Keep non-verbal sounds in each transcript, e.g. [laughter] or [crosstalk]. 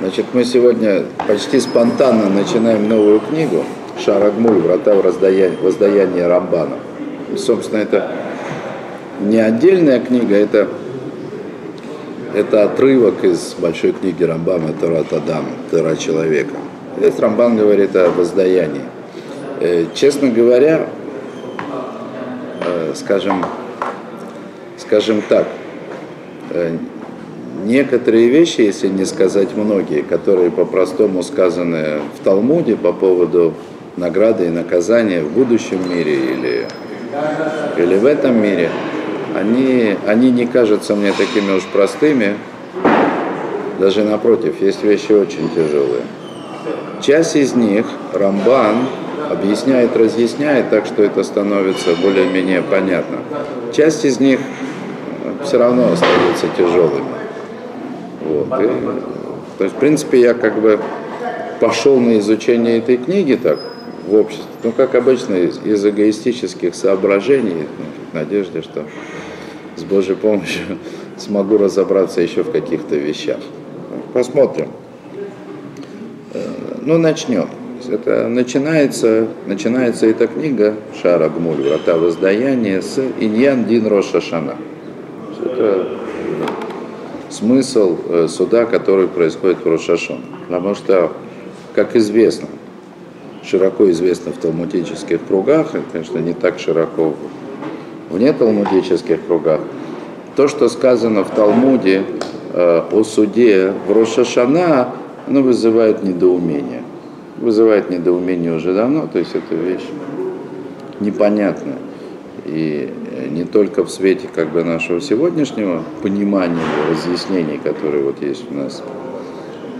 Значит, мы сегодня почти спонтанно начинаем новую книгу «Шарагмуль. Врата в воздаяние Рамбана». И, собственно, это не отдельная книга, это, это отрывок из большой книги Рамбана «Тарат Адам», «Тара человека». Здесь Рамбан говорит о воздаянии. Э, честно говоря, э, скажем, скажем так, э, некоторые вещи, если не сказать многие, которые по-простому сказаны в Талмуде по поводу награды и наказания в будущем мире или, или в этом мире, они, они не кажутся мне такими уж простыми, даже напротив, есть вещи очень тяжелые. Часть из них Рамбан объясняет, разъясняет так, что это становится более-менее понятно. Часть из них все равно остаются тяжелыми. Вот. И, то есть, в принципе, я как бы пошел на изучение этой книги так, в обществе, ну, как обычно, из, из эгоистических соображений, ну, в надежде, что с Божьей помощью [laughs] смогу разобраться еще в каких-то вещах. Посмотрим. Э, ну, начнем. Это начинается, начинается эта книга Шара Гмуль, Врата воздаяния с Иньян Дин Роша Шана. Это смысл э, суда, который происходит в Рошашон. Потому что, как известно, широко известно в талмудических кругах, и, конечно, не так широко вне талмудических кругах, то, что сказано в Талмуде э, о суде в Рошашана, оно вызывает недоумение. Вызывает недоумение уже давно, то есть это вещь непонятная. И не только в свете как бы нашего сегодняшнего понимания, разъяснений, которые вот есть у нас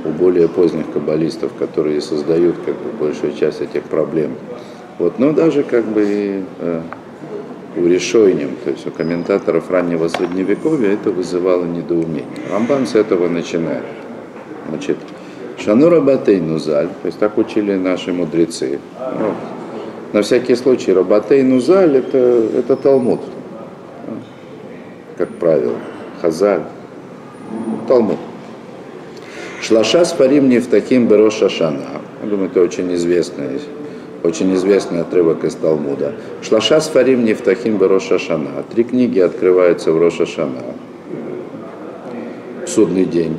у более поздних каббалистов, которые создают как бы большую часть этих проблем. Вот, но даже как бы э, у решением, то есть у комментаторов раннего средневековья это вызывало недоумение. Рамбан с этого начинает. Значит, Шанура Батей Нузаль, то есть так учили наши мудрецы. Ну, на всякий случай, Рабатей Нузаль это, это Талмуд, как правило, Хазаль, Талмуд. Шлаша спарим не в таким Беро Шашана. Я думаю, это очень известный, очень известный отрывок из Талмуда. Шлаша спарим не в таким Беро Шашана. Три книги открываются в Рошашана. Судный день.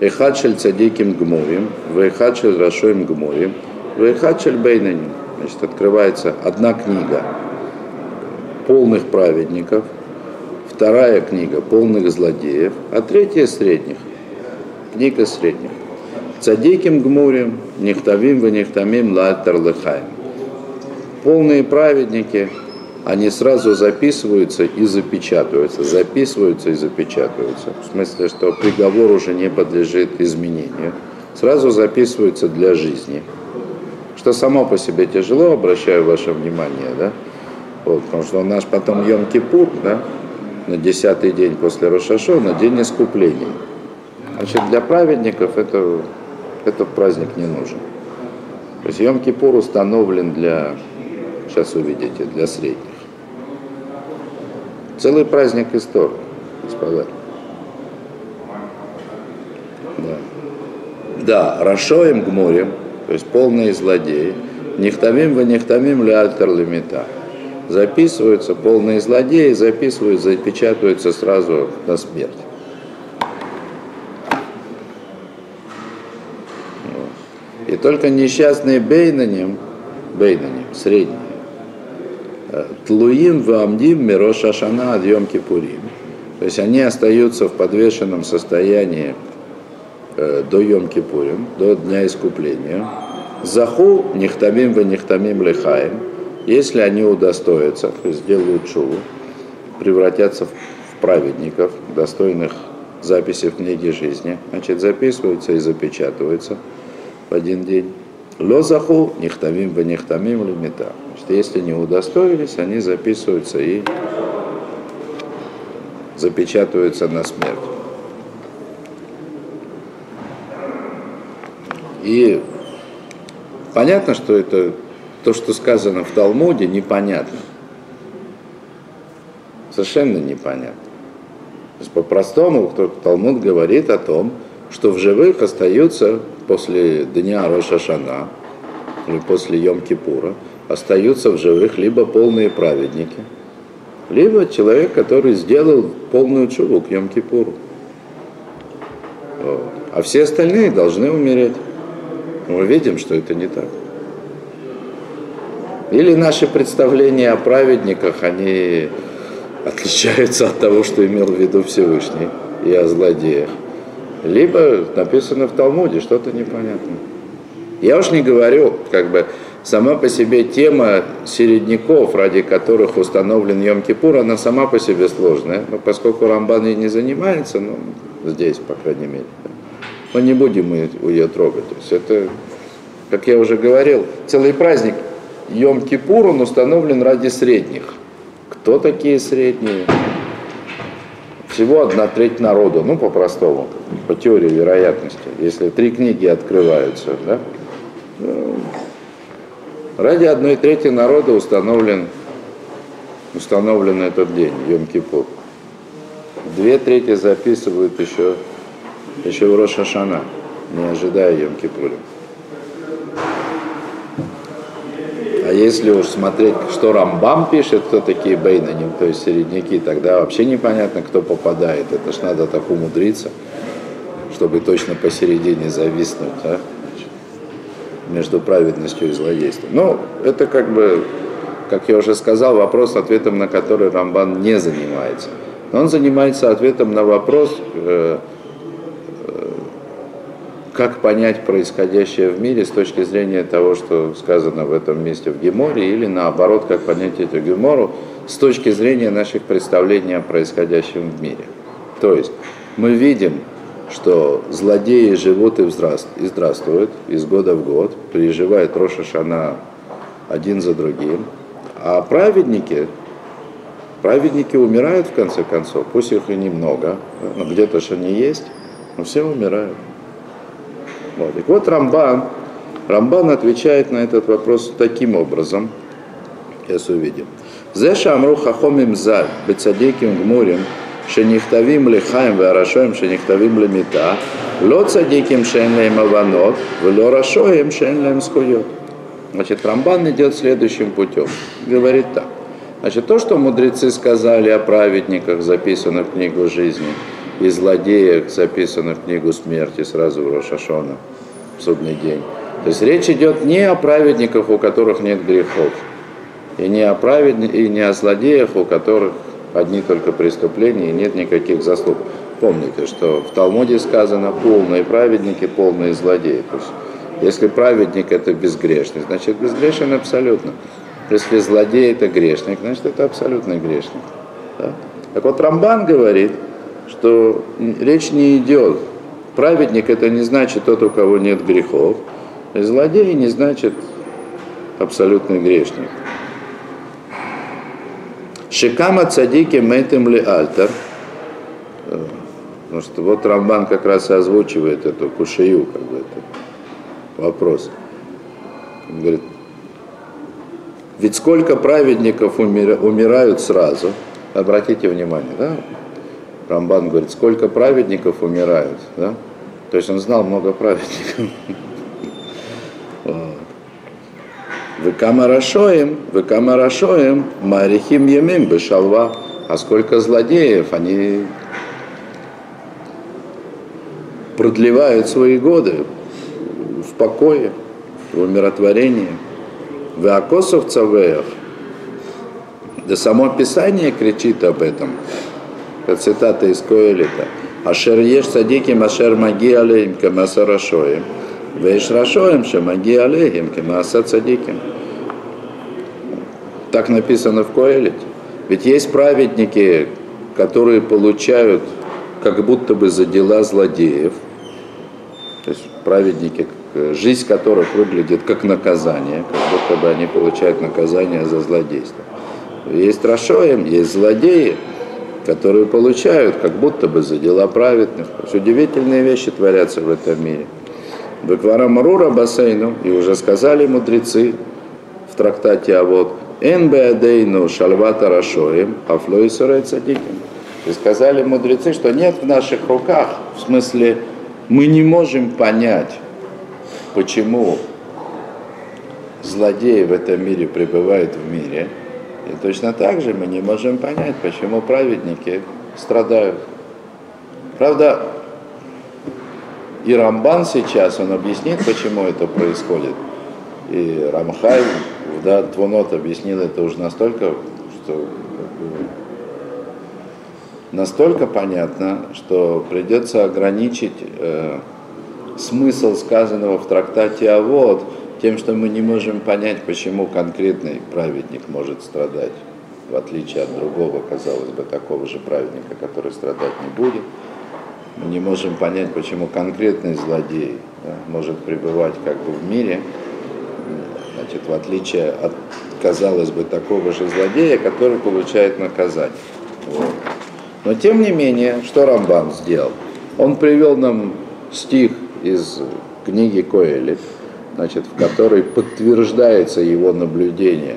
Эхачель цадиким гмурим, вехачель рашоим гмурим, вехачель бейнаним значит, открывается одна книга полных праведников, вторая книга полных злодеев, а третья средних. Книга средних. Цадиким гмурим, нехтавим в нехтамим латер лыхаем. Полные праведники, они сразу записываются и запечатываются, записываются и запечатываются. В смысле, что приговор уже не подлежит изменению. Сразу записываются для жизни что само по себе тяжело, обращаю ваше внимание, да, вот, потому что у нас потом Йом-Кипур, да, на десятый день после Рошашо, на день искупления. Значит, для праведников это, этот праздник не нужен. То есть Йом-Кипур установлен для, сейчас увидите, для средних. Целый праздник истории, господа. Да. Да, Рашоем Гмурем, то есть полные злодеи. Нехтамим в нехтамим альтер лимита. Записываются полные злодеи, записываются, запечатываются сразу на смерть. И только несчастные бейнаним, бейнаним, средние, э, тлуим амдим мирош ашана адьем кипурим. То есть они остаются в подвешенном состоянии Э, до Йом-Кипурим, до Дня Искупления. Заху нехтамим в нехтамим лихаем, если они удостоятся, то есть сделают шуву, превратятся в праведников, достойных записи в книге жизни, значит, записываются и запечатываются в один день. Ло заху нехтамим в нехтамим лимита. Значит, если не удостоились, они записываются и запечатываются на смерть. И понятно, что это то, что сказано в Талмуде, непонятно. Совершенно непонятно. То есть по-простому Талмуд говорит о том, что в живых остаются после дня Рошашана или после Йом-Кипура, остаются в живых либо полные праведники, либо человек, который сделал полную чуву к Йом-Кипуру. А все остальные должны умереть. Мы видим, что это не так. Или наши представления о праведниках, они отличаются от того, что имел в виду Всевышний, и о злодеях. Либо написано в Талмуде что-то непонятное. Я уж не говорю, как бы, сама по себе тема середняков, ради которых установлен Йом-Кипур, она сама по себе сложная. Но поскольку Рамбан ей не занимается, ну, здесь, по крайней мере, мы не будем ее трогать. То есть это, как я уже говорил, целый праздник Йом-Кипур, он установлен ради средних. Кто такие средние? Всего одна треть народа, ну, по-простому, по теории вероятности. Если три книги открываются, да, ну, ради одной трети народа установлен, установлен этот день, Йом-Кипур. Две трети записывают еще, еще в Рошашана, не ожидая Йом-Кипура. А если уж смотреть, что Рамбам пишет, кто такие Бейнаним, то есть середняки, тогда вообще непонятно, кто попадает. Это ж надо так умудриться, чтобы точно посередине зависнуть, а? между праведностью и злодейством. Ну, это как бы, как я уже сказал, вопрос, ответом на который Рамбан не занимается. Но он занимается ответом на вопрос, э, как понять происходящее в мире с точки зрения того, что сказано в этом месте в Геморе, или наоборот, как понять эту Гемору с точки зрения наших представлений о происходящем в мире. То есть мы видим, что злодеи живут и, и здравствуют из года в год, переживают Роша Шана один за другим, а праведники, праведники умирают в конце концов, пусть их и немного, но где-то же они есть, но все умирают. Вот. Так вот Рамбан, Рамбан отвечает на этот вопрос таким образом. Сейчас увидим. Зе Амру хахомим заль, бецадиким гмурим, шенихтавим лихаем варашоем шенихтавим лемита, ло цадиким шенлеем аванот, вло рашоем шенлеем скует. Значит, Рамбан идет следующим путем. Говорит так. Значит, то, что мудрецы сказали о праведниках, записанных в книгу жизни – и злодеях, записано в книгу смерти сразу в Рошашона, в судный день. То есть речь идет не о праведниках, у которых нет грехов, и не о, праведниках, и не о злодеях, у которых одни только преступления и нет никаких заслуг. Помните, что в Талмуде сказано полные праведники, полные злодеи. То есть, если праведник это безгрешный, значит безгрешен абсолютно. Если злодей это грешник, значит это абсолютный грешник. Да? Так вот Рамбан говорит, что речь не идет. Праведник это не значит тот, у кого нет грехов. И злодей не значит абсолютный грешник. Шикама цадики метем ли альтер. Потому что вот Рамбан как раз и озвучивает эту кушаю, как бы это вопрос. Он говорит, ведь сколько праведников умирают сразу, обратите внимание, да, Рамбан говорит, сколько праведников умирают, да? То есть он знал много праведников. [laughs] Вы камарашоем, вы камарашоем, марихим емим бешалва. А сколько злодеев, они продлевают свои годы в покое, в умиротворении. В Акосов да само Писание кричит об этом – это цитата из Коэлита. Ашер еш садиким ашер маги алейм кемаса рашоем. Веш рашоем ше маги алейхим кемаса цадиким. Так написано в Коэлите. Ведь есть праведники, которые получают как будто бы за дела злодеев. То есть праведники, жизнь которых выглядит как наказание, как будто бы они получают наказание за злодейство. Есть Рашоем, есть злодеи, которые получают как будто бы за дела праведных. Удивительные вещи творятся в этом мире. Бекварамрура бассейну, и уже сказали мудрецы в трактате а вот Энбеадейну шальвата рашоем, афлой цадиким. И сказали мудрецы, что нет в наших руках, в смысле мы не можем понять, почему злодеи в этом мире пребывают в мире, и точно так же мы не можем понять, почему праведники страдают. Правда, и Рамбан сейчас, он объяснит, почему это происходит. И Рамхай, да, Твонот объяснил это уже настолько, что настолько понятно, что придется ограничить э, смысл сказанного в трактате «Авод» тем, что мы не можем понять, почему конкретный праведник может страдать, в отличие от другого, казалось бы, такого же праведника, который страдать не будет. Мы не можем понять, почему конкретный злодей да, может пребывать как бы в мире, значит, в отличие от, казалось бы, такого же злодея, который получает наказание. Вот. Но тем не менее, что Рамбан сделал? Он привел нам стих из книги Коэли, значит, в которой подтверждается его наблюдение,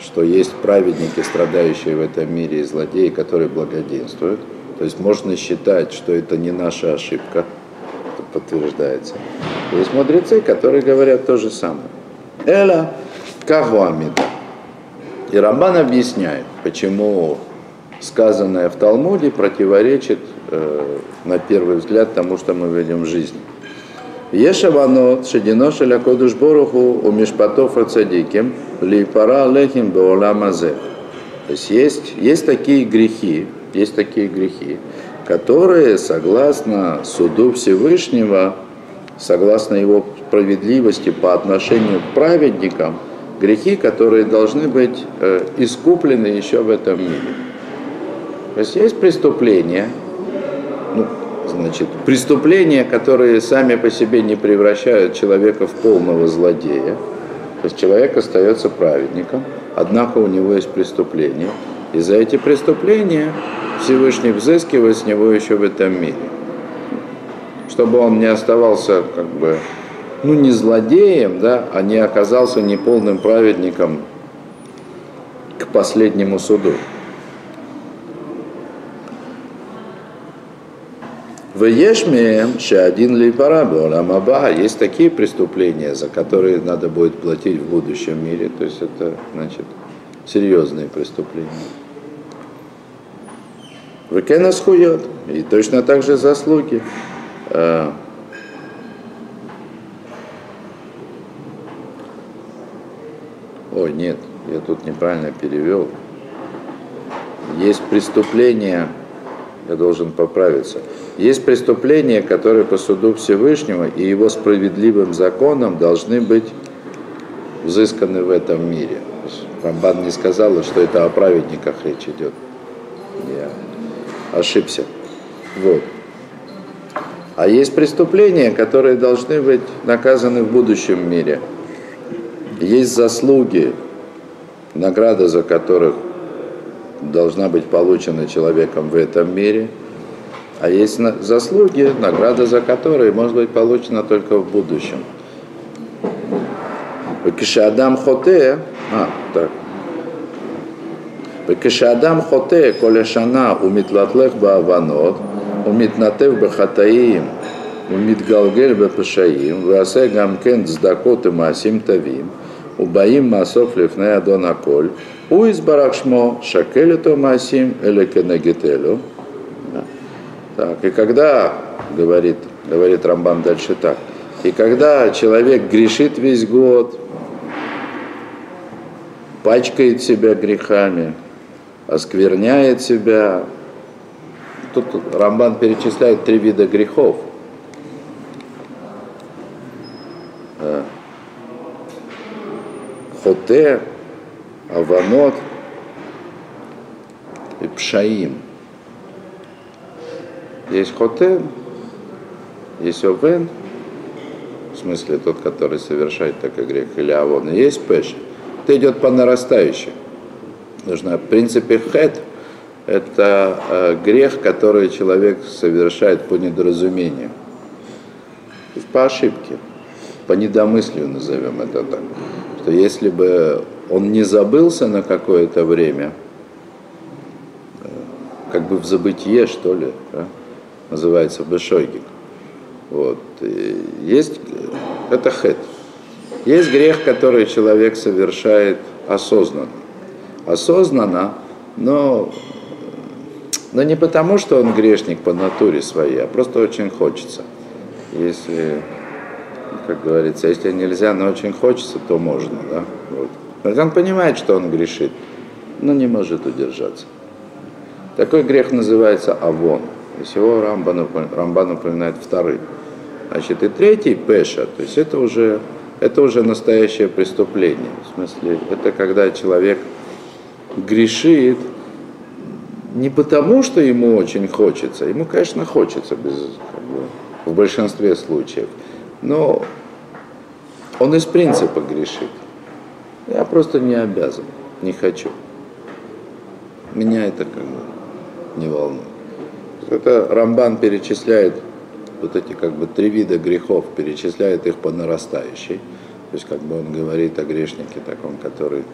что есть праведники, страдающие в этом мире, и злодеи, которые благоденствуют. То есть можно считать, что это не наша ошибка, это подтверждается. Есть мудрецы, которые говорят то же самое. Эла кахуамида. И Рамбан объясняет, почему сказанное в Талмуде противоречит, э, на первый взгляд, тому, что мы видим в жизни. Ешаванот, шедино шеля кодуш боруху, у мишпатов ацадиким, липара лехим беоламазе. То есть есть, есть такие грехи, есть такие грехи, которые, согласно суду Всевышнего, согласно его справедливости по отношению к праведникам, грехи, которые должны быть э, искуплены еще в этом мире. То есть есть преступления, ну, значит, преступления, которые сами по себе не превращают человека в полного злодея. То есть человек остается праведником, однако у него есть преступления. И за эти преступления Всевышний взыскивает с него еще в этом мире. Чтобы он не оставался как бы, ну не злодеем, да, а не оказался неполным праведником к последнему суду. В Ешме один ли Аба есть такие преступления, за которые надо будет платить в будущем мире. То есть это, значит, серьезные преступления. Векена схует. И точно так же заслуги. А, ой, нет, я тут неправильно перевел. Есть преступления, я должен поправиться. Есть преступления, которые по суду Всевышнего и его справедливым законам должны быть взысканы в этом мире. Рамбан не сказал, что это о праведниках речь идет. Я ошибся. Вот. А есть преступления, которые должны быть наказаны в будущем мире. Есть заслуги, награда за которых должна быть получена человеком в этом мире. А есть заслуги, награда за которые может быть получена только в будущем. Адам хоте, а, так. וכשאדם חוטא כל השנה ומתלכלך בעוונות ומתנתב בחטאים ומתגלגל בפשעים ועושה גם כן צדקות ומעשים טובים ובאים מהסוף לפני אדון הכל у избаракшмо шакелето масим или кенегителю. Так, и когда, говорит, говорит Рамбам дальше так, и когда человек грешит весь год, пачкает себя грехами, оскверняет себя. Тут Рамбан перечисляет три вида грехов. Хоте, Аванот и Пшаим. Есть Хоте, есть Овен, в смысле тот, который совершает такой грех, или Авон, и есть Пеш. Это идет по нарастающей нужна. В принципе, хет – это э, грех, который человек совершает по недоразумению, по ошибке, по недомыслию назовем это так. Что если бы он не забылся на какое-то время, как бы в забытие, что ли, да, называется бешойгик, Вот. Есть, это хет. Есть грех, который человек совершает осознанно. Осознанно, но, но не потому, что он грешник по натуре своей, а просто очень хочется. Если, как говорится, если нельзя, но очень хочется, то можно. Да? Вот. Он понимает, что он грешит, но не может удержаться. Такой грех называется авон. И всего Рамбан, Рамбан упоминает вторым. Значит, и третий пеша, то есть это уже, это уже настоящее преступление. В смысле, это когда человек грешит не потому, что ему очень хочется, ему, конечно, хочется без, как бы, в большинстве случаев, но он из принципа грешит. Я просто не обязан, не хочу. Меня это как бы не волнует. Это Рамбан перечисляет вот эти как бы три вида грехов, перечисляет их по нарастающей. То есть как бы он говорит о грешнике таком, который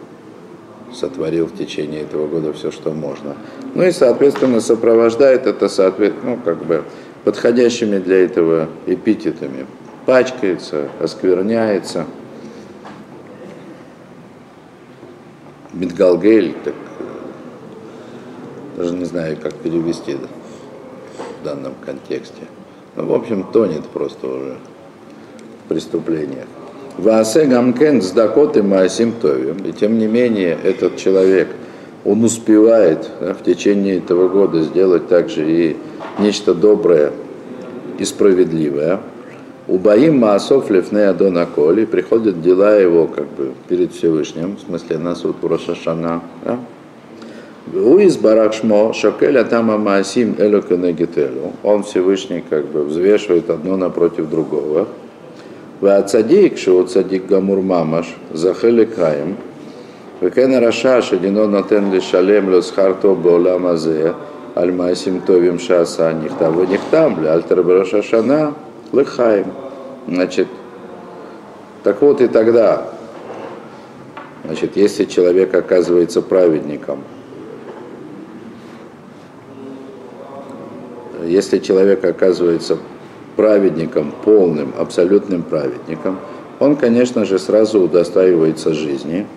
сотворил в течение этого года все, что можно. Ну и, соответственно, сопровождает это, соответственно, ну, как бы подходящими для этого эпитетами. Пачкается, оскверняется. Мидгалгель, так даже не знаю, как перевести в данном контексте. Ну, в общем, тонет просто уже в преступлениях. Ваасе гамкен с Дакоты Маасим Товим. И тем не менее, этот человек, он успевает да, в течение этого года сделать также и нечто доброе и справедливое. У Баим Маасов Левне Адона Коли приходят дела его как бы перед Всевышним, в смысле на суд Рошашана. Да? Уиз Баракшмо Шокеля Тама Маасим Элю Кенегителю. Он Всевышний как бы взвешивает одно напротив другого. Вацадик, что цадик гамур мамаш, захели каем. Векен раша, шедино натен ли шалем ло схарто боолам азе, аль маасим товим шаса нихтам, вы нихтам, ли альтер шана лыхаем. Значит, так вот и тогда, значит, если человек оказывается праведником – если человек оказывается праведником, полным, абсолютным праведником, он, конечно же, сразу удостаивается жизни.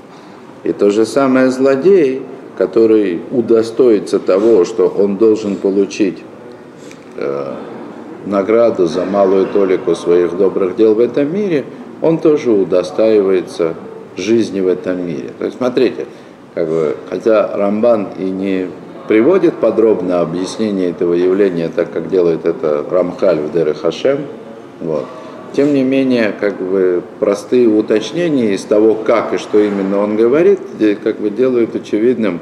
И то же самое злодей, который удостоится того, что он должен получить э, награду за малую толику своих добрых дел в этом мире, он тоже удостаивается жизни в этом мире. То есть смотрите, как бы, хотя Рамбан и не приводит подробно объяснение этого явления, так как делает это Рамхаль в Дере Хашем. Вот. Тем не менее, как бы простые уточнения из того, как и что именно он говорит, как бы делают очевидным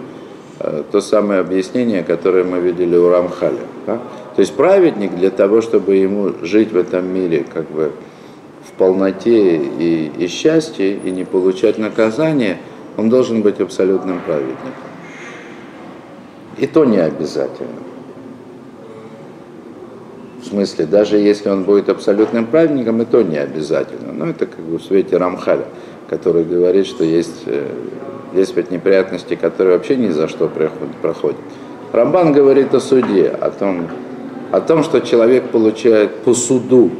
э, то самое объяснение, которое мы видели у Рамхаля. Да? То есть праведник для того, чтобы ему жить в этом мире как бы в полноте и, и счастье, и не получать наказание, он должен быть абсолютным праведником. И то не обязательно. В смысле, даже если он будет абсолютным праведником, и то не обязательно. Но это как бы в свете Рамхаля, который говорит, что есть, э, есть ведь неприятности, которые вообще ни за что проходят. Рамбан говорит о суде, о том, о том, что человек получает по суду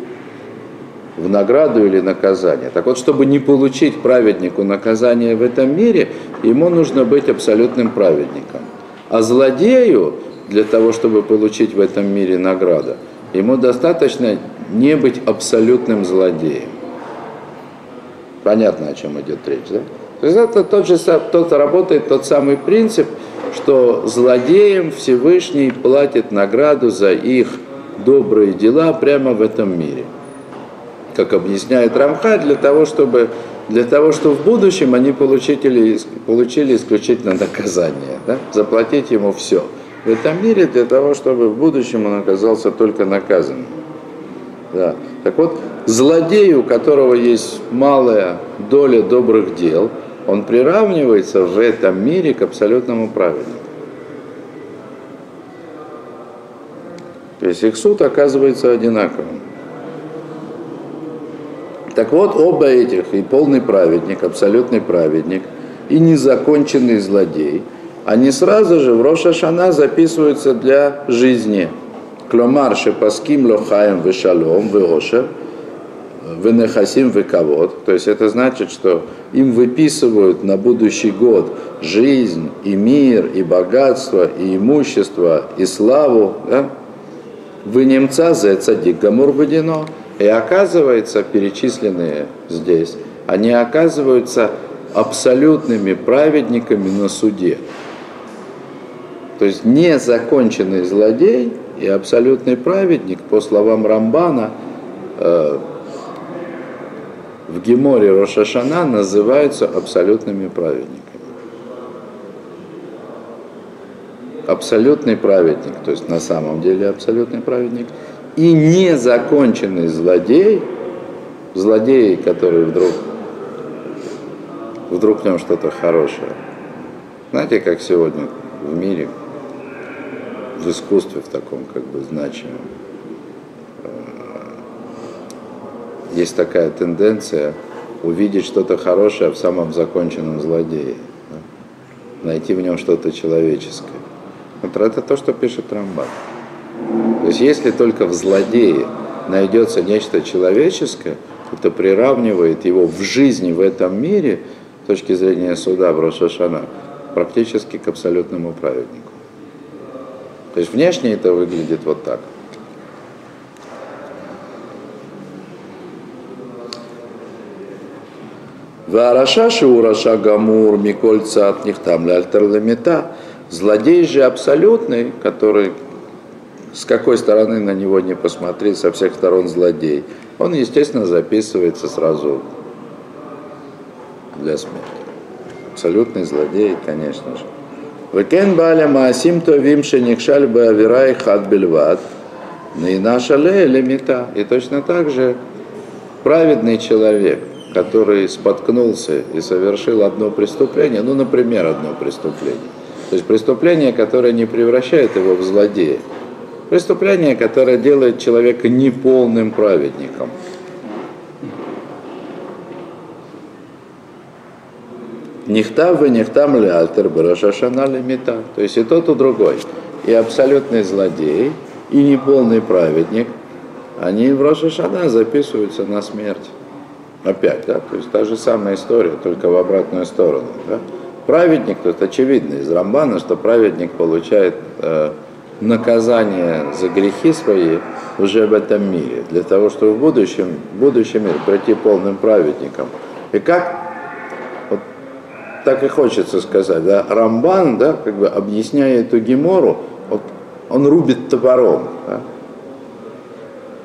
в награду или наказание. Так вот, чтобы не получить праведнику наказание в этом мире, ему нужно быть абсолютным праведником. А злодею, для того, чтобы получить в этом мире награду, ему достаточно не быть абсолютным злодеем. Понятно, о чем идет речь, да? То есть это тот же, тот работает тот самый принцип, что злодеям Всевышний платит награду за их добрые дела прямо в этом мире. Как объясняет Рамха, для того, чтобы для того, чтобы в будущем они получили, получили исключительно наказание, да? заплатить ему все. В этом мире для того, чтобы в будущем он оказался только наказанным. Да. Так вот, злодей, у которого есть малая доля добрых дел, он приравнивается в этом мире к абсолютному праведнику. То есть их суд оказывается одинаковым. Так вот, оба этих, и полный праведник, абсолютный праведник, и незаконченный злодей, они сразу же в Рошашана записываются для жизни Кломар шепаским лохаем вешалом веошер, венехасим вековод. То есть это значит, что им выписывают на будущий год жизнь, и мир, и богатство, и имущество, и славу. Да? Вы немца за цадик гамур водяно. И оказывается, перечисленные здесь, они оказываются абсолютными праведниками на суде. То есть незаконченный злодей и абсолютный праведник, по словам Рамбана, э, в Геморе Рошашана называются абсолютными праведниками. Абсолютный праведник, то есть на самом деле абсолютный праведник, и незаконченный злодей, злодей, который вдруг, вдруг в нем что-то хорошее. Знаете, как сегодня в мире в искусстве в таком как бы значимом. Э, есть такая тенденция увидеть что-то хорошее в самом законченном злодее, да? найти в нем что-то человеческое. Вот это то, что пишет Рамбан. То есть если только в злодее найдется нечто человеческое, это приравнивает его в жизни в этом мире, с точки зрения суда в практически к абсолютному праведнику. То есть внешне это выглядит вот так. Вараша шиураша гамур микольца от них там альтерлемета. Злодей же абсолютный, который с какой стороны на него не посмотреть, со всех сторон злодей, он, естественно, записывается сразу для смерти. Абсолютный злодей, конечно же. Векен баля маасим товим шеникшаль бавирай хат бельват. И наша лемита. И точно так же праведный человек, который споткнулся и совершил одно преступление, ну, например, одно преступление. То есть преступление, которое не превращает его в злодея. Преступление, которое делает человека неполным праведником. Нихтав и нихтам ли альтер барашашана лимита. То есть и тот, и другой. И абсолютный злодей, и неполный праведник, они в Рошашана записываются на смерть. Опять, да, то есть та же самая история, только в обратную сторону. Да? Праведник, то есть очевидно из Рамбана, что праведник получает э, наказание за грехи свои уже в этом мире, для того, чтобы в будущем, в будущем мире пройти полным праведником. И как так и хочется сказать, да, Рамбан, да, как бы объясняя эту гемору, вот, он рубит топором. Да.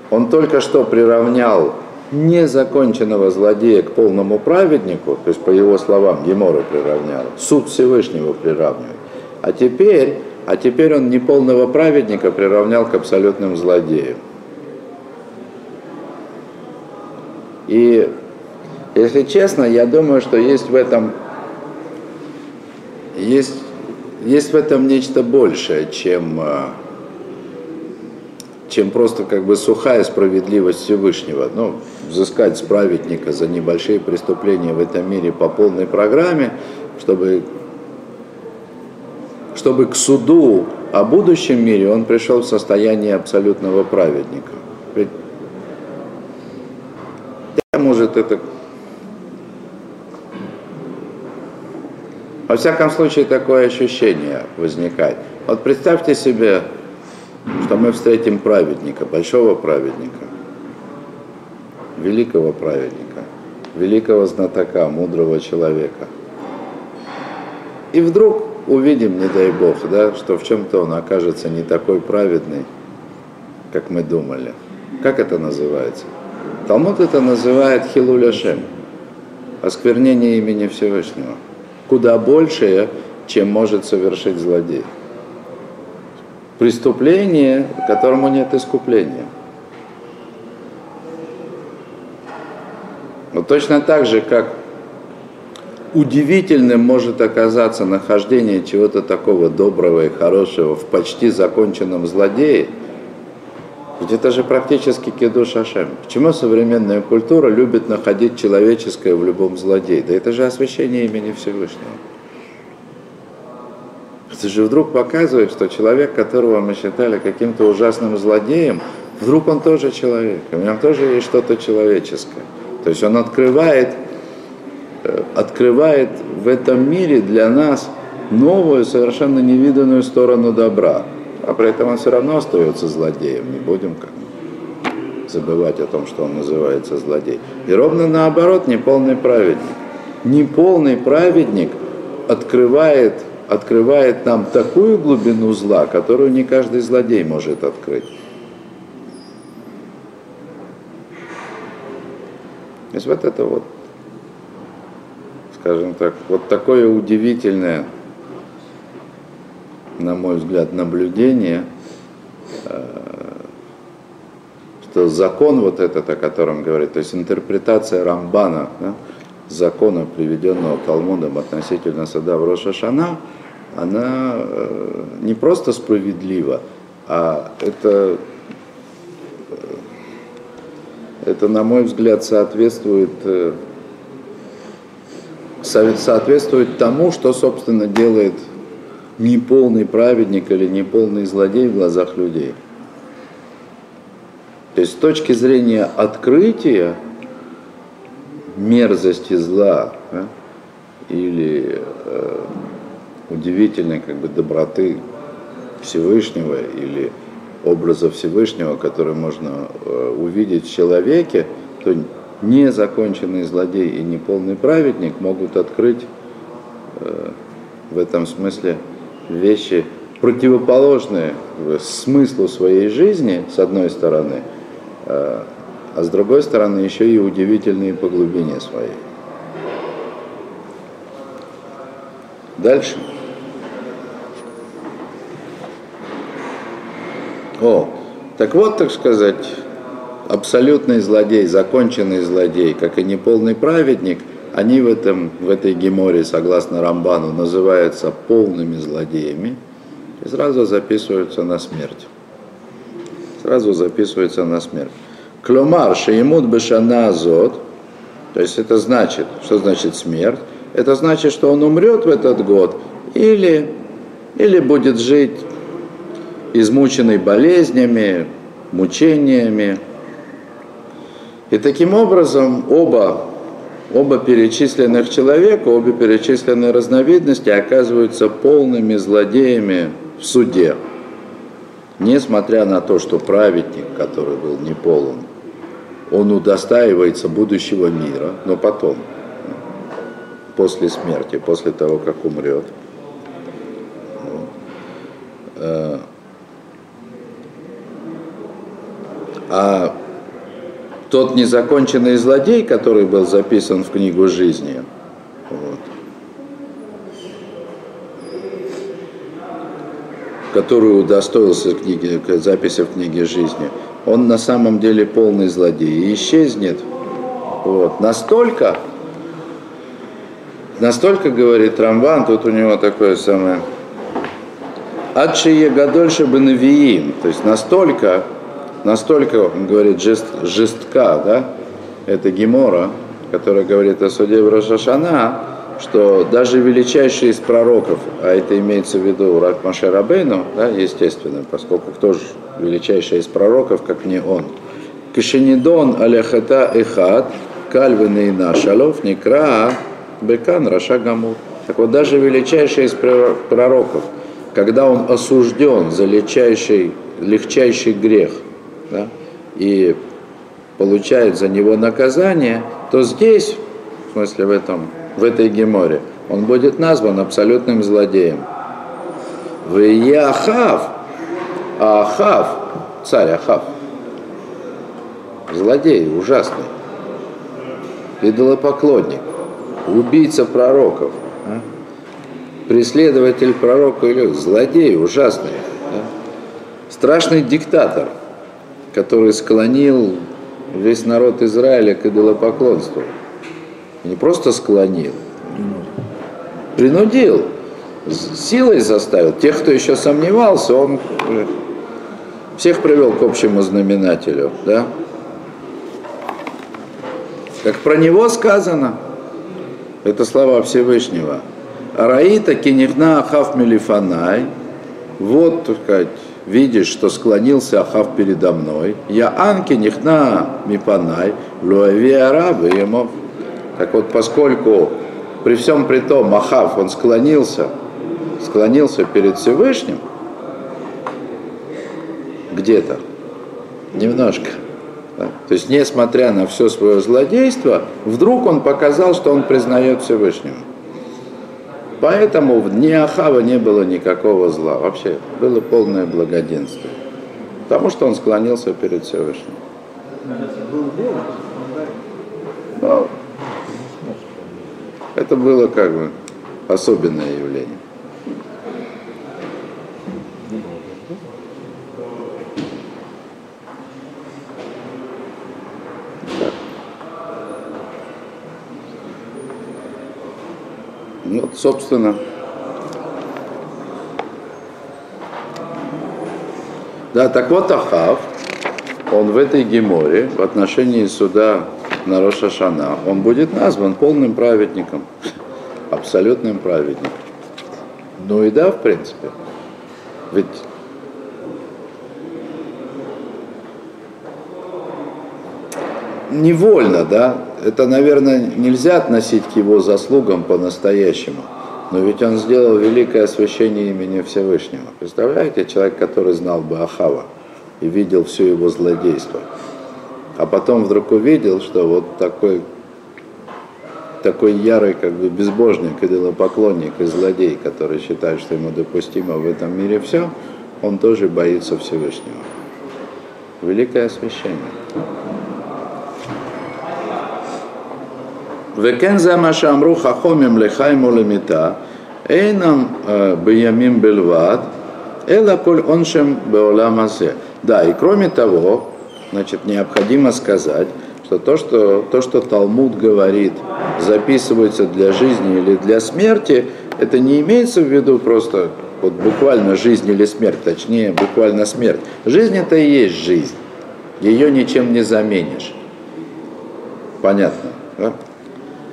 Он только что приравнял незаконченного злодея к полному праведнику, то есть по его словам Гемора приравнял, суд Всевышнего приравнивает. А теперь, а теперь он неполного праведника приравнял к абсолютным злодеям. И если честно, я думаю, что есть в этом есть, есть в этом нечто большее, чем, а, чем просто как бы сухая справедливость Всевышнего. Ну, взыскать с праведника за небольшие преступления в этом мире по полной программе, чтобы, чтобы к суду о будущем мире он пришел в состояние абсолютного праведника. Ведь, может, это Во всяком случае, такое ощущение возникает. Вот представьте себе, что мы встретим праведника, большого праведника, великого праведника, великого знатока, мудрого человека. И вдруг увидим, не дай Бог, да, что в чем-то он окажется не такой праведный, как мы думали. Как это называется? Талмуд это называет хилуляшем, осквернение имени Всевышнего куда большее, чем может совершить злодей. Преступление, которому нет искупления. Но точно так же, как удивительным может оказаться нахождение чего-то такого доброго и хорошего в почти законченном злодее – ведь это же практически кедуш Ашем. Почему современная культура любит находить человеческое в любом злодее? Да это же освящение имени Всевышнего. Это же вдруг показывает, что человек, которого мы считали каким-то ужасным злодеем, вдруг он тоже человек, у него тоже есть что-то человеческое. То есть он открывает, э, открывает в этом мире для нас новую, совершенно невиданную сторону добра. А при этом он все равно остается злодеем, не будем как забывать о том, что он называется злодей. И ровно наоборот, неполный праведник. Неполный праведник открывает, открывает нам такую глубину зла, которую не каждый злодей может открыть. То есть вот это вот, скажем так, вот такое удивительное, на мой взгляд, наблюдение, э, что закон вот этот, о котором говорит, то есть интерпретация Рамбана, да, закона, приведенного Талмудом относительно сада в Рошашана, она э, не просто справедлива, а это это, на мой взгляд, соответствует, э, соответствует тому, что, собственно, делает неполный праведник или неполный злодей в глазах людей. То есть с точки зрения открытия мерзости зла да, или э, удивительной как бы доброты Всевышнего или образа Всевышнего, который можно э, увидеть в человеке, то незаконченный злодей и неполный праведник могут открыть э, в этом смысле вещи противоположные смыслу своей жизни, с одной стороны, э, а с другой стороны еще и удивительные по глубине своей. Дальше. О, так вот, так сказать, абсолютный злодей, законченный злодей, как и неполный праведник, они в, этом, в этой геморе, согласно Рамбану, называются полными злодеями и сразу записываются на смерть. Сразу записываются на смерть. Клюмар шеимут бешана азот, то есть это значит, что значит смерть? Это значит, что он умрет в этот год или, или будет жить измученный болезнями, мучениями. И таким образом оба, оба перечисленных человека, обе перечисленные разновидности оказываются полными злодеями в суде. Несмотря на то, что праведник, который был не он удостаивается будущего мира, но потом, после смерти, после того, как умрет. Э, А тот незаконченный злодей, который был записан в книгу жизни, вот, которую удостоился книги, записи в книге жизни, он на самом деле полный злодей и исчезнет. Вот. Настолько, настолько, говорит Рамбан, тут у него такое самое, Адшие Гадольше Бенавиим, то есть настолько настолько, он говорит, жест, жестка, да, это Гемора, которая говорит о суде в Рошашана, что даже величайший из пророков, а это имеется в виду Рак Маше Рабейну, да, естественно, поскольку кто же величайший из пророков, как не он. Кишенидон аляхата эхат, кальвин и нашалов, некра бекан раша гамур. Так вот, даже величайший из пророков, когда он осужден за легчайший, легчайший грех – да, и получает за него наказание, то здесь, в смысле в, этом, в этой геморе, он будет назван абсолютным злодеем. В Яхав, Ахав, царь Ахав, злодей ужасный, идолопоклонник, убийца пророков, а? преследователь пророка или злодей ужасный, страшный диктатор – который склонил весь народ Израиля к идолопоклонству. Не просто склонил, принудил, силой заставил. Тех, кто еще сомневался, он всех привел к общему знаменателю. Да? Как про него сказано, это слова Всевышнего. Раита кинихна Ахав Мелифанай, вот, так сказать, видишь, что склонился Ахав передо мной. Я анки нихна мипанай, луави арабы ему. Так вот, поскольку при всем при том Ахав, он склонился, склонился перед Всевышним, где-то, немножко. Да? То есть, несмотря на все свое злодейство, вдруг он показал, что он признает Всевышнего. Поэтому в дни Ахава не было никакого зла. Вообще было полное благоденствие. Потому что он склонился перед Всевышним. Но это было как бы особенное явление. Вот, собственно, да, так вот Ахав, он в этой геморе, в отношении суда на Рошашана, он будет назван полным праведником, абсолютным праведником. Ну и да, в принципе. Ведь невольно, да, это, наверное, нельзя относить к его заслугам по-настоящему. Но ведь он сделал великое освящение имени Всевышнего. Представляете, человек, который знал бы Ахава и видел все его злодейство. А потом вдруг увидел, что вот такой, такой ярый как бы безбожник, идолопоклонник и злодей, который считает, что ему допустимо в этом мире все, он тоже боится Всевышнего. Великое освящение. וכן זה מה שאמרו חכומים לחיים ולמיתה, אינם בימים בלבד, אלא כל עונשם בעולם הזה. Да, и кроме того, значит, необходимо сказать, что то, что то, что Талмуд говорит, записывается для жизни или для смерти, это не имеется в виду просто вот буквально жизнь или смерть, точнее, буквально смерть. Жизнь это и есть жизнь. Ее ничем не заменишь. Понятно, да?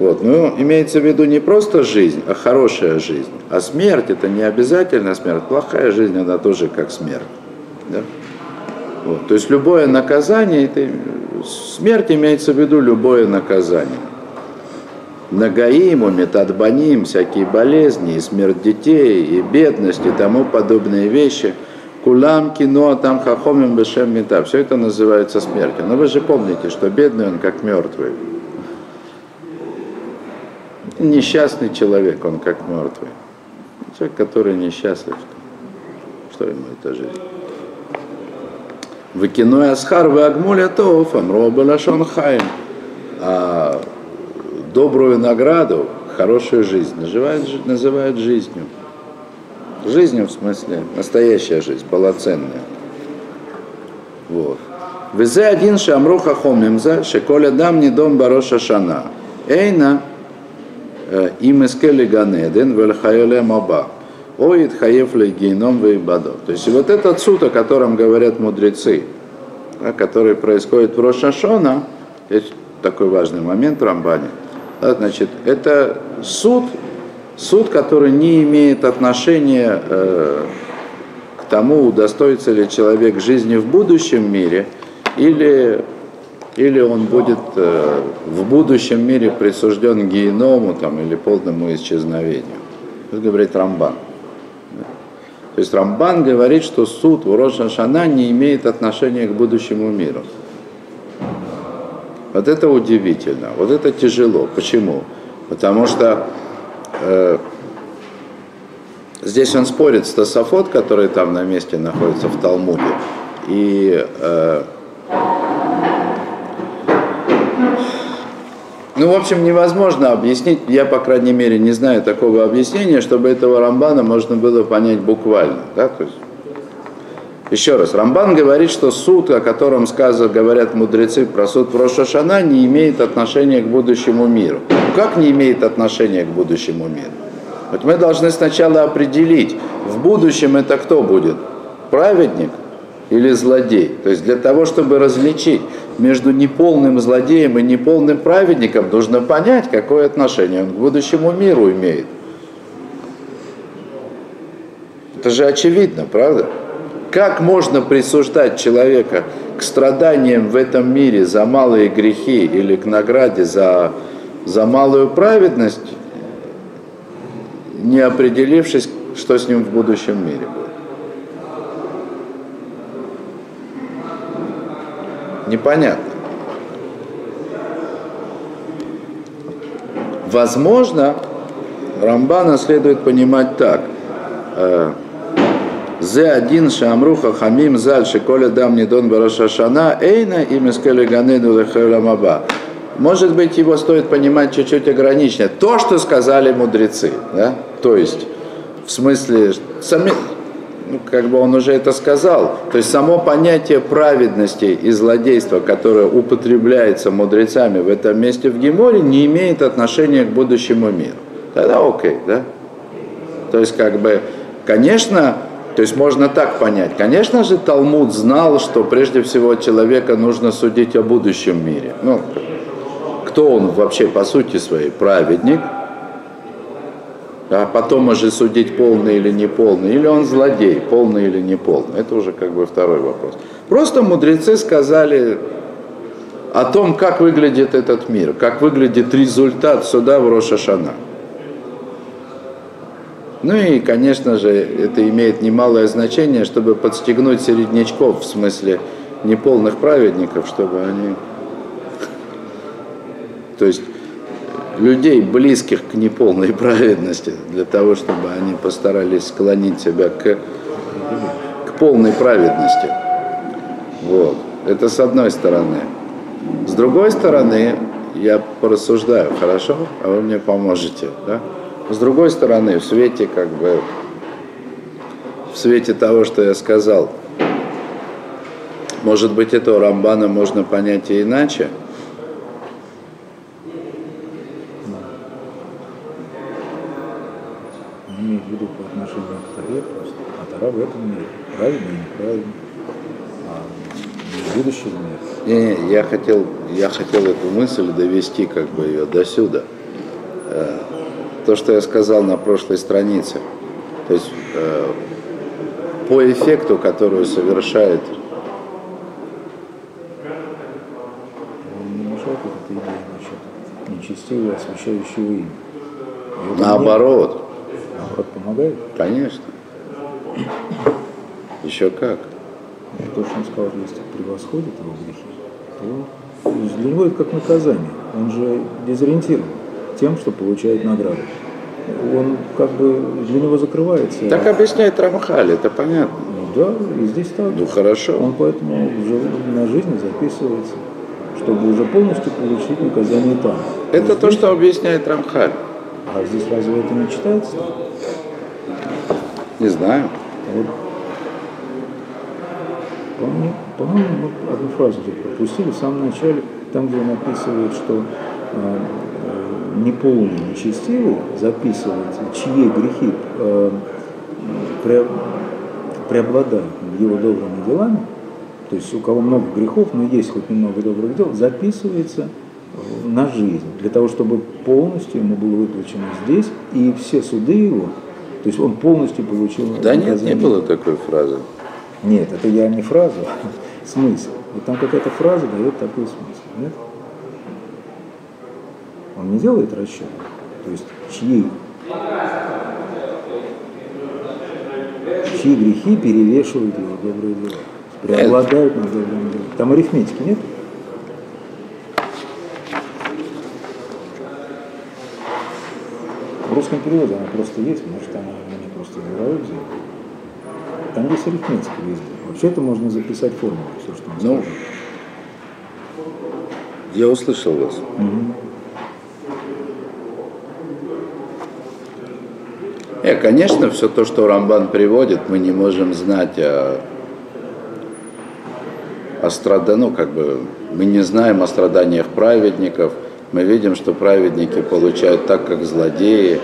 Вот. Но имеется в виду не просто жизнь, а хорошая жизнь. А смерть это не обязательно смерть. Плохая жизнь она тоже как смерть. Да? Вот. То есть любое наказание, это, смерть имеется в виду любое наказание. Нагаиму, метадбаним, всякие болезни, и смерть детей, и бедность, и тому подобные вещи. Кулам, кино, там хахомим, бешем, мета. Все это называется смертью. Но вы же помните, что бедный он как мертвый несчастный человек, он как мертвый. Человек, который несчастлив, что ему это жизнь? Выкиной асхар вы агмуля тоф, амроба лашон хайм. А добрую награду, хорошую жизнь называют, называют жизнью. Жизнью в смысле настоящая жизнь, полноценная. Вот. Везе один шамруха хомимза, шеколя дам не дом бароша шана. Эйна им искали ганеден вельхайоле маба. Оид хаефле геном вейбадо. То есть вот этот суд, о котором говорят мудрецы, который происходит в Рошашона, есть такой важный момент в Рамбане, значит, это суд, суд, который не имеет отношения э, к тому, удостоится ли человек жизни в будущем мире или или он будет э, в будущем мире присужден геному там, или полному исчезновению. Это говорит Рамбан. То есть Рамбан говорит, что суд в Рошашана не имеет отношения к будущему миру. Вот это удивительно, вот это тяжело. Почему? Потому что э, здесь он спорит с Тософот, который там на месте находится в Талмуде, и э, Ну, в общем, невозможно объяснить, я, по крайней мере, не знаю такого объяснения, чтобы этого Рамбана можно было понять буквально. Да? То есть, еще раз, Рамбан говорит, что суд, о котором сказано, говорят мудрецы про суд в Рошашана, не имеет отношения к будущему миру. Как не имеет отношения к будущему миру? Вот мы должны сначала определить, в будущем это кто будет? Праведник или злодей? То есть для того, чтобы различить, между неполным злодеем и неполным праведником нужно понять, какое отношение он к будущему миру имеет. Это же очевидно, правда? Как можно присуждать человека к страданиям в этом мире за малые грехи или к награде за, за малую праведность, не определившись, что с ним в будущем мире будет? Непонятно. Возможно, Рамбана следует понимать так. Э, Зе один шамруха хамим заль шиколя дам недон барашашана эйна и мискали ганену лехерамаба. Может быть, его стоит понимать чуть-чуть ограниченно. То, что сказали мудрецы. Да? То есть, в смысле, сами, ну, как бы он уже это сказал. То есть само понятие праведности и злодейства, которое употребляется мудрецами в этом месте в Геморе, не имеет отношения к будущему миру. Тогда окей, да? То есть, как бы, конечно, то есть можно так понять. Конечно же, Талмуд знал, что прежде всего человека нужно судить о будущем мире. Ну, кто он вообще по сути своей? Праведник. А потом уже судить полный или не полный. Или он злодей, полный или не полный. Это уже как бы второй вопрос. Просто мудрецы сказали о том, как выглядит этот мир, как выглядит результат суда в Рошашана. Ну и, конечно же, это имеет немалое значение, чтобы подстегнуть середнячков, в смысле неполных праведников, чтобы они... То есть людей, близких к неполной праведности, для того, чтобы они постарались склонить себя к, к полной праведности. Вот. Это с одной стороны. С другой стороны, я порассуждаю, хорошо, а вы мне поможете, да? С другой стороны, в свете как бы в свете того, что я сказал, может быть, этого Рамбана можно понять и иначе. имеет в виду по отношению к Таре просто. А Тара в этом мире. Правильно и неправильно. А в будущем мире. Не, я хотел, я хотел эту мысль довести как бы ее до сюда. Э, то, что я сказал на прошлой странице. То есть э, по эффекту, которую совершает не нечестивого, освящающего имя. Наоборот. наоборот, помогает. Конечно. Еще как. То, что он сказал, если превосходит его грехи, то для него это как наказание. Он же дезориентирован тем, что получает награду. Он как бы для него закрывается. Так объясняет Рамхаль, это понятно. Ну да, и здесь так. Ну хорошо. Он поэтому на жизнь записывается, чтобы уже полностью получить наказание там. Это А то, здесь- что объясняет Рамхаль. А здесь разве это не читается? Не знаю. Вот. По-моему, по-моему, мы одну фразу здесь пропустили в самом начале, там, где он описывает, что э, э, неполный, нечестивый записывается, чьи грехи э, пре- преобладают его добрыми делами, то есть у кого много грехов, но есть хоть немного добрых дел, записывается на жизнь, для того, чтобы полностью ему было выплачено здесь, и все суды его, то есть он полностью получил Да нет, не было такой фразы. Нет, это я не фразу, а [laughs] смысл. И там какая-то фраза дает такой смысл, нет? Он не делает расчет. То есть чьи, чьи грехи перевешивают его добрые дела. Преобладают над добрыми делами. Там арифметики нет? Русском переводе она просто есть, может она мне просто из головы взяла. Там есть арифметика везде. Вообще это можно записать формулу, все, что он Ну, скажет. Я услышал вас. Мгм. Э, конечно, все то, что Рамбан приводит, мы не можем знать о, о страда- ну, как бы, мы не знаем о страданиях праведников. Мы видим, что праведники получают так, как злодеи,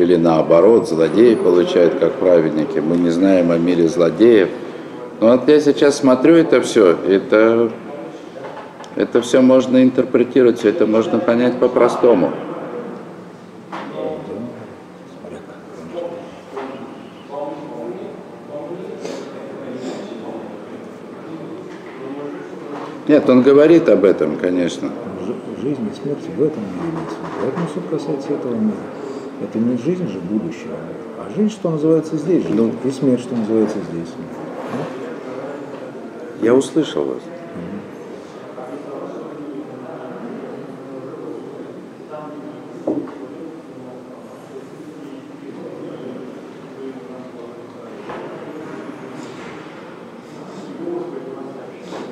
или наоборот, злодеи получают как праведники. Мы не знаем о мире злодеев. Но вот я сейчас смотрю это все, это, это все можно интерпретировать, все это можно понять по-простому. Нет, он говорит об этом, конечно. Жизнь и смерть в этом мире. Поэтому суд касается этого мира. Это не жизнь же будущего, а жизнь, что называется здесь же, ну, и смерть, что называется здесь. Я услышал вас.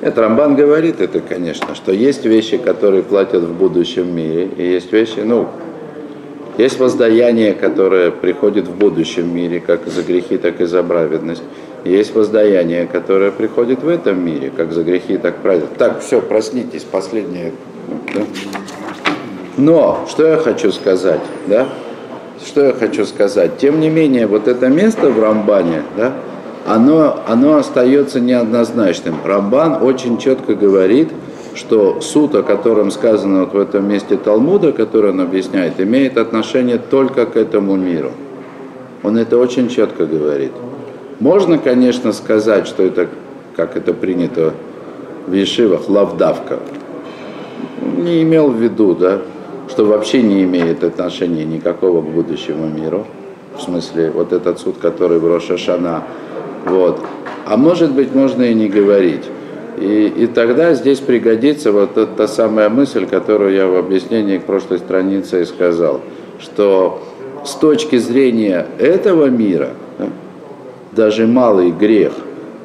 Нет, Рамбан говорит это, конечно, что есть вещи, которые платят в будущем мире, и есть вещи, ну, есть воздаяние, которое приходит в будущем мире, как за грехи, так и за праведность. Есть воздаяние, которое приходит в этом мире, как за грехи, так и праведность. Так, все, проснитесь, последнее. Но, что я хочу сказать, да? Что я хочу сказать? Тем не менее, вот это место в Рамбане, да, оно, оно остается неоднозначным. Рамбан очень четко говорит, что суд, о котором сказано вот в этом месте Талмуда, который он объясняет, имеет отношение только к этому миру. Он это очень четко говорит. Можно, конечно, сказать, что это, как это принято в Ешивах, лавдавка. Не имел в виду, да, что вообще не имеет отношения никакого к будущему миру. В смысле, вот этот суд, который в Рошашана, вот. А может быть, можно и не говорить. И, и тогда здесь пригодится вот та, та самая мысль, которую я в объяснении к прошлой странице и сказал, что с точки зрения этого мира, да, даже малый грех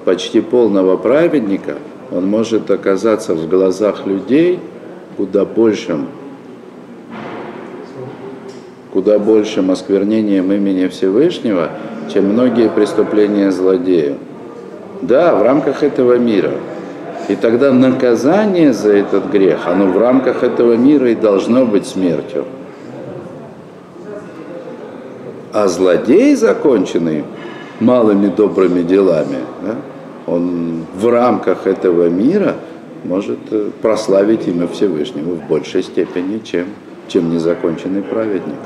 почти полного праведника, он может оказаться в глазах людей куда большим, куда большим осквернением имени Всевышнего, чем многие преступления злодея. Да, в рамках этого мира. И тогда наказание за этот грех, оно в рамках этого мира и должно быть смертью. А злодей, законченный малыми добрыми делами, да, он в рамках этого мира может э, прославить имя Всевышнего в большей степени, чем, чем незаконченный праведник.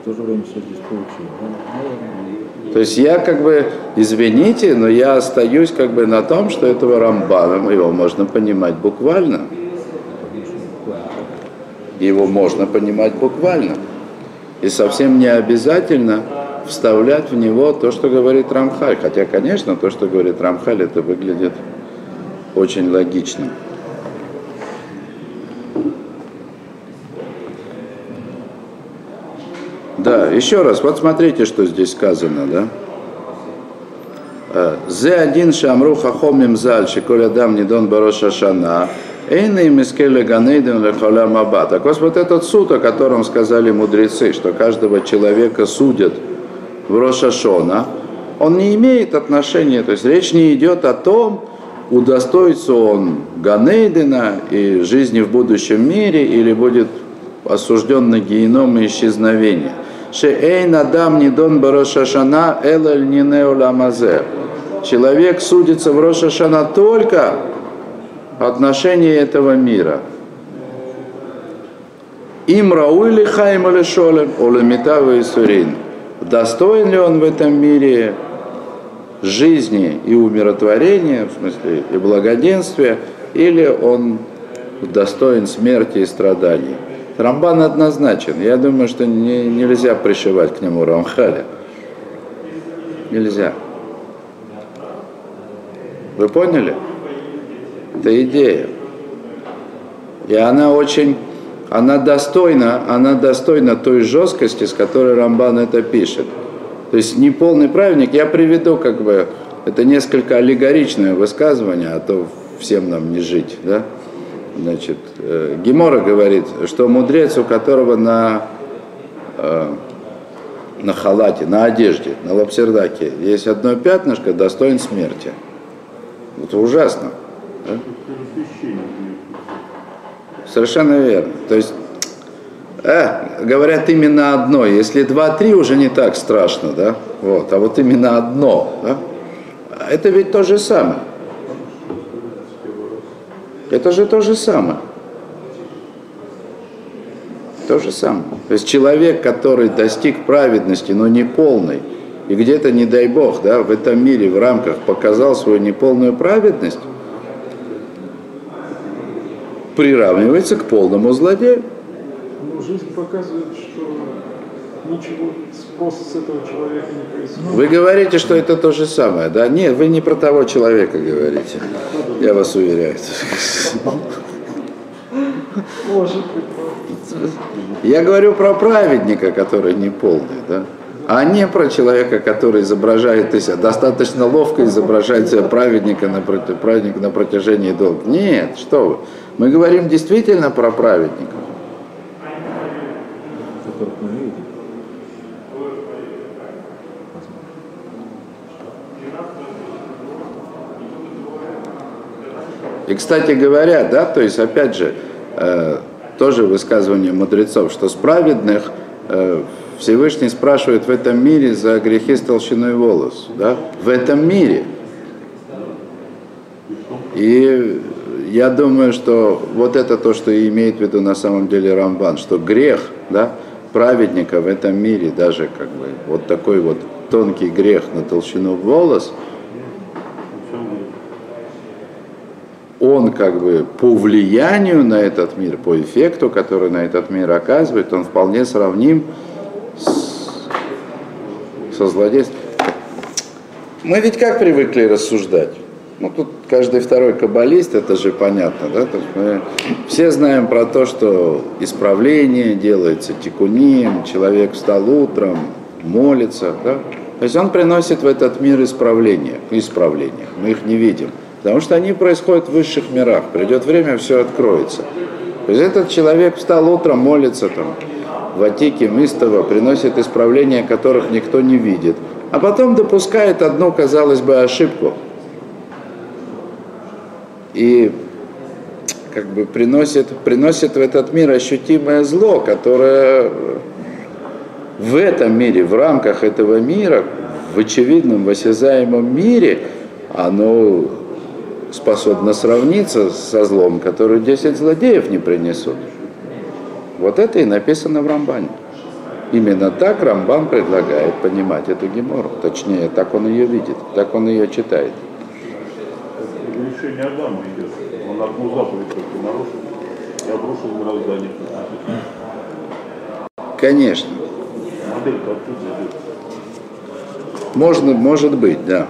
В то же время все здесь получилось. То есть я как бы, извините, но я остаюсь как бы на том, что этого Рамбана, его можно понимать буквально. Его можно понимать буквально. И совсем не обязательно вставлять в него то, что говорит Рамхаль. Хотя, конечно, то, что говорит Рамхаль, это выглядит очень логично. Да, еще раз, вот смотрите, что здесь сказано, да. «Э, Зе один шамру хахомим заль, шиколь адам недон бароша шана, эйны мискеле ганейден лехоля маба. Так вот, вот этот суд, о котором сказали мудрецы, что каждого человека судят в Рошашона, он не имеет отношения, то есть речь не идет о том, удостоится он Ганейдена и жизни в будущем мире или будет осужден на геном и исчезновение. Шеэйн Адам Нидон Барошашана Элэль Нинеуламазе. Человек судится в Рошашана только отношении этого мира. Им Рауили Хайм или Шолем, и Сурин. Достоин ли он в этом мире жизни и умиротворения, в смысле и благоденствия, или он достоин смерти и страданий. Рамбан однозначен. Я думаю, что не, нельзя пришивать к нему Рамхаля. Нельзя. Вы поняли? Это идея. И она очень, она достойна, она достойна той жесткости, с которой Рамбан это пишет. То есть неполный праведник, я приведу как бы, это несколько аллегоричное высказывание, а то всем нам не жить, да? Значит, э, Гемора говорит, что мудрец, у которого на, э, на халате, на одежде, на лапсердаке есть одно пятнышко, достоин смерти. Это ужасно. Да? Совершенно верно. То есть э, говорят именно одно. Если два-три, уже не так страшно, да? Вот. А вот именно одно, да? Это ведь то же самое. Это же то же самое. То же самое. То есть человек, который достиг праведности, но не полной, и где-то, не дай бог, да, в этом мире в рамках показал свою неполную праведность, приравнивается к полному злодею. Но жизнь показывает, что ничего спроса с этого человека не происходит. Вы говорите, что это то же самое, да? Нет, вы не про того человека говорите. Я вас уверяю. Может быть. Я говорю про праведника, который не полный, да? А не про человека, который изображает из себя, достаточно ловко изображает себя праведника на, праведника на протяжении долга. Нет, что вы. Мы говорим действительно про праведников. которых мы видим. И, кстати говоря, да, то есть, опять же, э, тоже высказывание мудрецов, что с праведных э, Всевышний спрашивает в этом мире за грехи с толщиной волос, да, в этом мире. И я думаю, что вот это то, что имеет в виду на самом деле Рамбан, что грех, да, праведника в этом мире, даже как бы вот такой вот тонкий грех на толщину волос – он как бы по влиянию на этот мир, по эффекту, который на этот мир оказывает, он вполне сравним с, со злодейством. Мы ведь как привыкли рассуждать? Ну, тут каждый второй каббалист, это же понятно, да? То есть мы все знаем про то, что исправление делается тикуним, человек встал утром, молится, да? То есть он приносит в этот мир исправление, исправление. Мы их не видим. Потому что они происходят в высших мирах. Придет время, все откроется. То есть этот человек встал утром, молится там, в Атике, Мистово, приносит исправления, которых никто не видит. А потом допускает одну, казалось бы, ошибку. И как бы приносит, приносит в этот мир ощутимое зло, которое в этом мире, в рамках этого мира, в очевидном, в осязаемом мире, оно способна сравниться со злом, который 10 злодеев не принесут. Вот это и написано в Рамбане. Именно так Рамбан предлагает понимать эту гемору. Точнее, так он ее видит, так он ее читает. Решение Адама идет. Он одну заповедь только нарушил и обрушил мироздание. Конечно. Модель-то. Можно, может быть, да.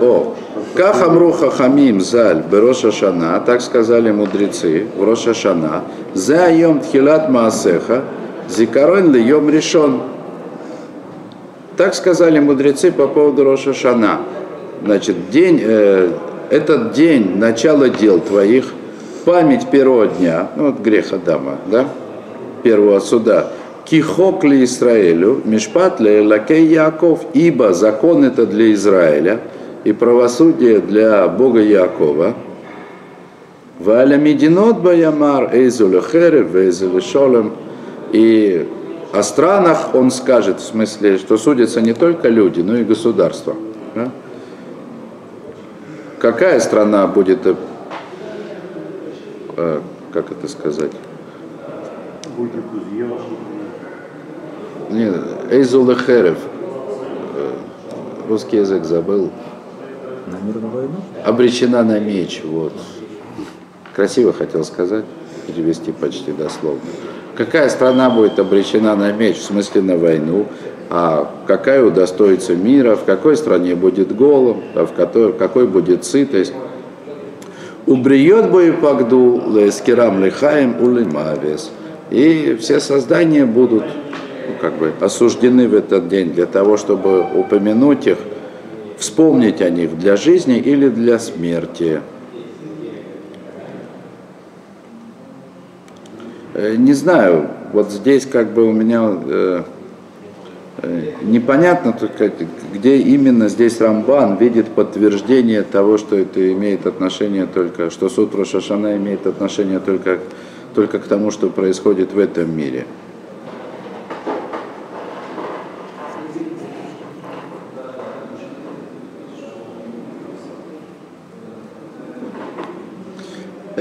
О, как Амруха Хамим Заль Бероша Шана, так сказали мудрецы в Роша Шана, за йом тхилат маасеха, зикарон ли йом решен. Так сказали мудрецы по поводу Роша Шана. Значит, день, э, этот день начала дел твоих, память первого дня, ну вот грех Адама, да, первого суда, кихок ли Израилю, мишпат ли лакей Яков, ибо закон это для Израиля – и правосудие для Бога Якова. Валя Мединот Баямар, Эйзуля Херев, Эйзуля Шолем. И о странах он скажет, в смысле, что судятся не только люди, но и государства. Да? Какая страна будет, э, как это сказать? Будет энтузиаст. Нет, Эйзула Херев. Э, Русский язык забыл. На мирную войну? обречена на меч. Вот. Красиво хотел сказать, перевести почти дословно. Какая страна будет обречена на меч, в смысле на войну, а какая удостоится мира, в какой стране будет голод, а в какой, какой будет сытость. Убриет боепагду лескирам лихаем улимавес. И все создания будут как бы осуждены в этот день для того, чтобы упомянуть их вспомнить о них для жизни или для смерти. Э, не знаю, вот здесь как бы у меня э, э, непонятно, где именно здесь Рамбан видит подтверждение того, что это имеет отношение только, что суд Рошашана имеет отношение только, только к тому, что происходит в этом мире.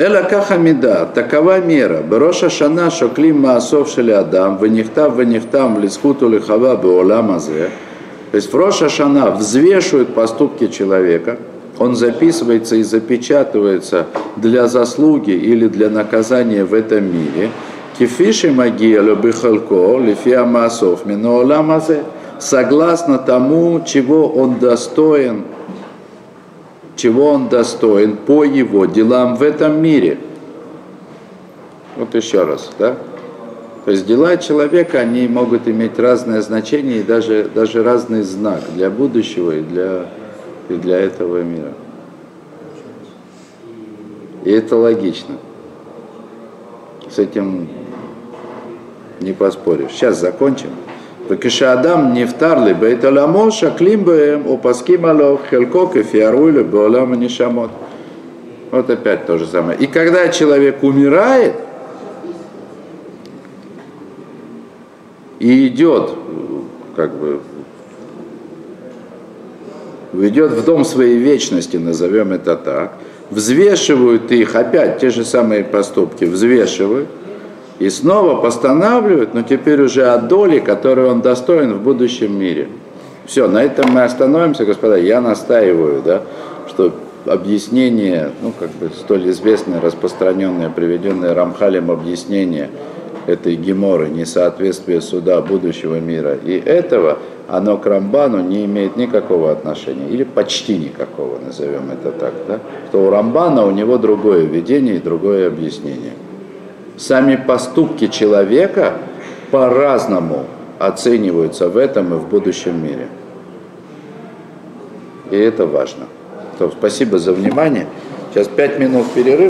Эла каха меда, такова мера. Броша шана шоклим маасов шели адам, ванихтав ванихтам лисхуту лихава беолам азе. То есть в Роша Шана взвешивают поступки человека, Он записывается и запечатывается для заслуги или для наказания в этом мире. Кефиши магия любихалко, лифия масов миноламазе, согласно тому, чего он достоин, чего он достоин по его делам в этом мире. Вот еще раз, да? То есть дела человека, они могут иметь разное значение и даже, даже разный знак для будущего и для, и для этого мира. И это логично. С этим не поспоришь. Сейчас закончим. וכשאדם נפטר לבית עולמו, שקלים בהם ופוסקים עליו חלקו כפי הראוי לו בעולם הנשמות. Вот опять то же самое. И когда человек умирает, и идет, как бы, ведет в дом своей вечности, назовем это так, взвешивают их, опять те же самые поступки, взвешивают, и снова постанавливают, но теперь уже о доле, которую он достоин в будущем мире. Все, на этом мы остановимся, господа. Я настаиваю, да, что объяснение, ну, как бы столь известное, распространенное, приведенное Рамхалем объяснение этой геморы, несоответствие суда будущего мира и этого, оно к Рамбану не имеет никакого отношения, или почти никакого, назовем это так, да? что у Рамбана у него другое видение и другое объяснение. Сами поступки человека по-разному оцениваются в этом и в будущем мире. И это важно. Спасибо за внимание. Сейчас пять минут перерыв.